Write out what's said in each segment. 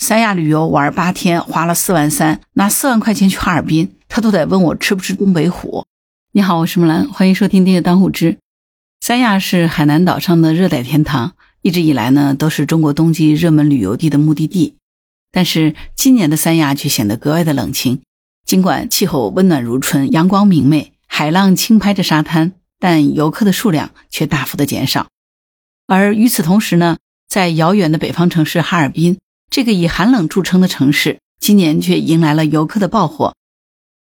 三亚旅游玩八天，花了四万三，拿四万块钱去哈尔滨，他都得问我吃不吃东北虎。你好，我是木兰，欢迎收听《订阅当户知》。三亚是海南岛上的热带天堂，一直以来呢都是中国冬季热门旅游地的目的地。但是今年的三亚却显得格外的冷清。尽管气候温暖如春，阳光明媚，海浪轻拍着沙滩，但游客的数量却大幅的减少。而与此同时呢，在遥远的北方城市哈尔滨，这个以寒冷著称的城市，今年却迎来了游客的爆火。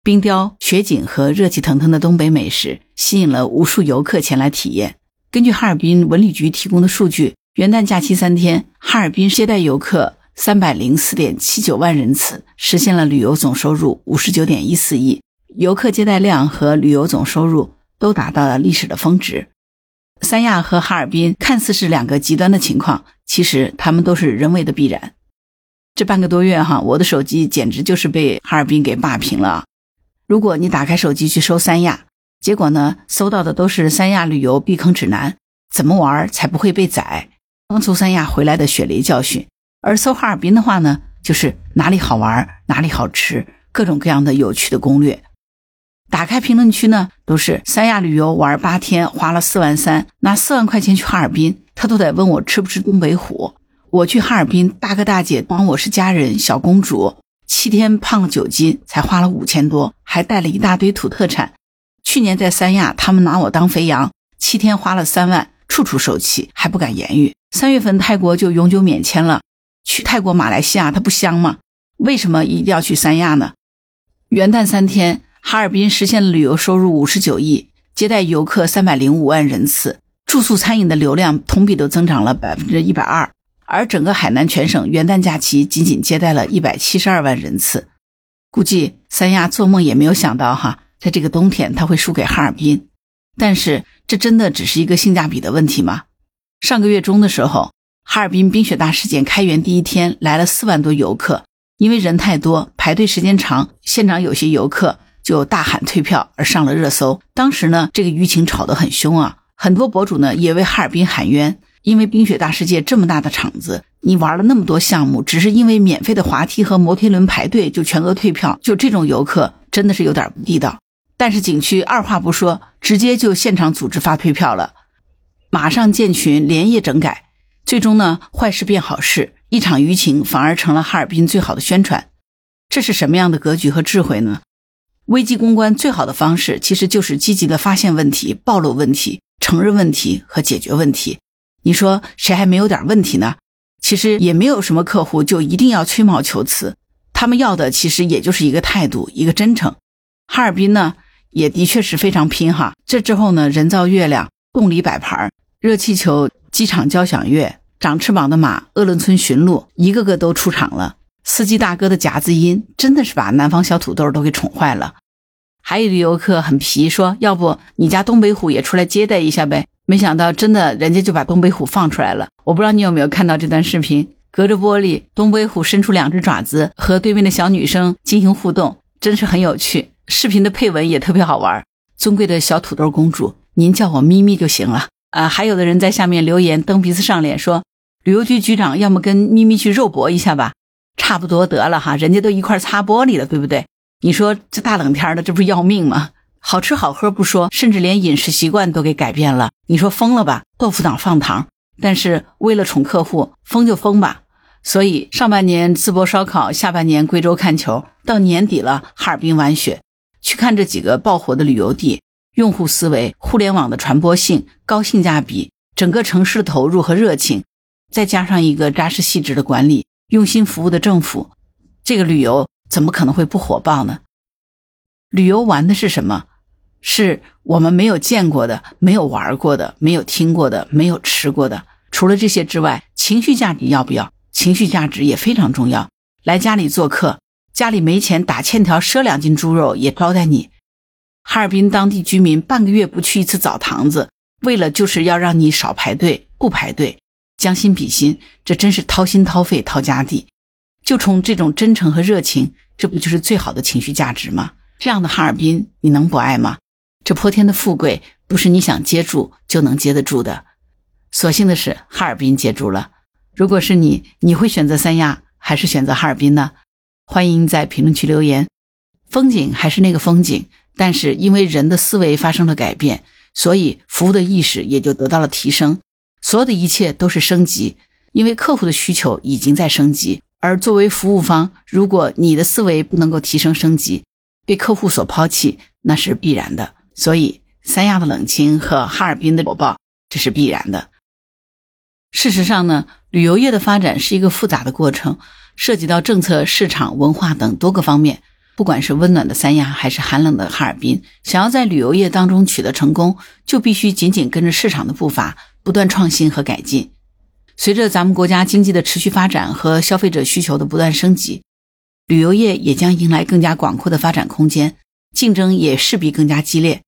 冰雕、雪景和热气腾腾的东北美食，吸引了无数游客前来体验。根据哈尔滨文旅局提供的数据，元旦假期三天，哈尔滨接待游客。三百零四点七九万人次，实现了旅游总收入五十九点一四亿，游客接待量和旅游总收入都达到了历史的峰值。三亚和哈尔滨看似是两个极端的情况，其实他们都是人为的必然。这半个多月哈，我的手机简直就是被哈尔滨给霸屏了。如果你打开手机去搜三亚，结果呢，搜到的都是三亚旅游避坑指南，怎么玩才不会被宰？刚从三亚回来的雪梨教训。而搜哈尔滨的话呢，就是哪里好玩，哪里好吃，各种各样的有趣的攻略。打开评论区呢，都是三亚旅游玩八天，花了四万三，拿四万块钱去哈尔滨，他都得问我吃不吃东北虎。我去哈尔滨，大哥大姐帮我是家人，小公主，七天胖了九斤，才花了五千多，还带了一大堆土特产。去年在三亚，他们拿我当肥羊，七天花了三万，处处受气，还不敢言语。三月份泰国就永久免签了。去泰国、马来西亚，它不香吗？为什么一定要去三亚呢？元旦三天，哈尔滨实现了旅游收入五十九亿，接待游客三百零五万人次，住宿餐饮的流量同比都增长了百分之一百二。而整个海南全省元旦假期仅仅接待了一百七十二万人次，估计三亚做梦也没有想到哈，在这个冬天它会输给哈尔滨。但是这真的只是一个性价比的问题吗？上个月中的时候。哈尔滨冰雪大世界开园第一天来了四万多游客，因为人太多，排队时间长，现场有些游客就大喊退票而上了热搜。当时呢，这个舆情吵得很凶啊，很多博主呢也为哈尔滨喊冤，因为冰雪大世界这么大的场子，你玩了那么多项目，只是因为免费的滑梯和摩天轮排队就全额退票，就这种游客真的是有点不地道。但是景区二话不说，直接就现场组织发退票了，马上建群，连夜整改。最终呢，坏事变好事，一场舆情反而成了哈尔滨最好的宣传。这是什么样的格局和智慧呢？危机公关最好的方式，其实就是积极的发现问题、暴露问题、承认问题和解决问题。你说谁还没有点问题呢？其实也没有什么客户就一定要吹毛求疵，他们要的其实也就是一个态度，一个真诚。哈尔滨呢，也的确是非常拼哈。这之后呢，人造月亮、动力摆盘、热气球、机场交响乐。长翅膀的马，鄂伦春驯鹿，一个个都出场了。司机大哥的夹子音，真的是把南方小土豆都给宠坏了。还有的游客很皮，说要不你家东北虎也出来接待一下呗？没想到真的，人家就把东北虎放出来了。我不知道你有没有看到这段视频，隔着玻璃，东北虎伸出两只爪子，和对面的小女生进行互动，真是很有趣。视频的配文也特别好玩。尊贵的小土豆公主，您叫我咪咪就行了。啊，还有的人在下面留言，蹬鼻子上脸说。旅游局局长，要么跟咪咪去肉搏一下吧，差不多得了哈，人家都一块擦玻璃了，对不对？你说这大冷天的，这不是要命吗？好吃好喝不说，甚至连饮食习惯都给改变了，你说疯了吧？豆腐脑放糖，但是为了宠客户，疯就疯吧。所以上半年淄博烧烤，下半年贵州看球，到年底了哈尔滨玩雪，去看这几个爆火的旅游地，用户思维、互联网的传播性、高性价比，整个城市的投入和热情。再加上一个扎实细致的管理、用心服务的政府，这个旅游怎么可能会不火爆呢？旅游玩的是什么？是我们没有见过的、没有玩过的、没有听过的、没有吃过的。除了这些之外，情绪价值要不要？情绪价值也非常重要。来家里做客，家里没钱打欠条赊两斤猪肉也招待你。哈尔滨当地居民半个月不去一次澡堂子，为了就是要让你少排队、不排队。将心比心，这真是掏心掏肺掏家底。就冲这种真诚和热情，这不就是最好的情绪价值吗？这样的哈尔滨，你能不爱吗？这泼天的富贵，不是你想接住就能接得住的。所幸的是，哈尔滨接住了。如果是你，你会选择三亚还是选择哈尔滨呢？欢迎在评论区留言。风景还是那个风景，但是因为人的思维发生了改变，所以服务的意识也就得到了提升。所有的一切都是升级，因为客户的需求已经在升级。而作为服务方，如果你的思维不能够提升升级，被客户所抛弃，那是必然的。所以，三亚的冷清和哈尔滨的火爆，这是必然的。事实上呢，旅游业的发展是一个复杂的过程，涉及到政策、市场、文化等多个方面。不管是温暖的三亚，还是寒冷的哈尔滨，想要在旅游业当中取得成功，就必须紧紧跟着市场的步伐，不断创新和改进。随着咱们国家经济的持续发展和消费者需求的不断升级，旅游业也将迎来更加广阔的发展空间，竞争也势必更加激烈。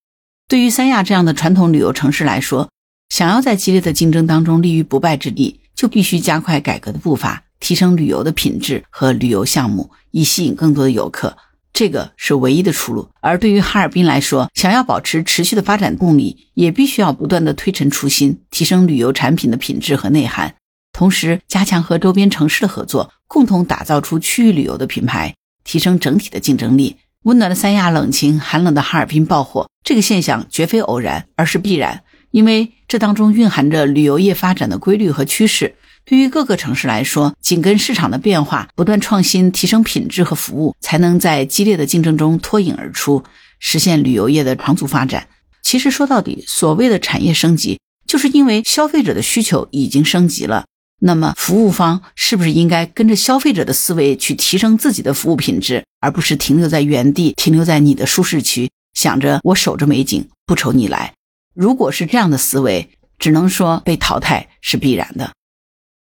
对于三亚这样的传统旅游城市来说，想要在激烈的竞争当中立于不败之地，就必须加快改革的步伐，提升旅游的品质和旅游项目，以吸引更多的游客。这个是唯一的出路。而对于哈尔滨来说，想要保持持续的发展动力，也必须要不断的推陈出新，提升旅游产品的品质和内涵，同时加强和周边城市的合作，共同打造出区域旅游的品牌，提升整体的竞争力。温暖的三亚冷清，寒冷的哈尔滨爆火，这个现象绝非偶然，而是必然。因为这当中蕴含着旅游业发展的规律和趋势，对于各个城市来说，紧跟市场的变化，不断创新，提升品质和服务，才能在激烈的竞争中脱颖而出，实现旅游业的长足发展。其实说到底，所谓的产业升级，就是因为消费者的需求已经升级了。那么，服务方是不是应该跟着消费者的思维去提升自己的服务品质，而不是停留在原地，停留在你的舒适区，想着我守着美景，不愁你来。如果是这样的思维，只能说被淘汰是必然的。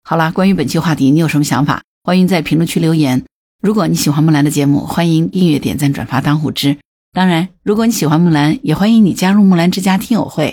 好啦，关于本期话题，你有什么想法？欢迎在评论区留言。如果你喜欢木兰的节目，欢迎订阅、点赞、转发、当护知。当然，如果你喜欢木兰，也欢迎你加入木兰之家听友会，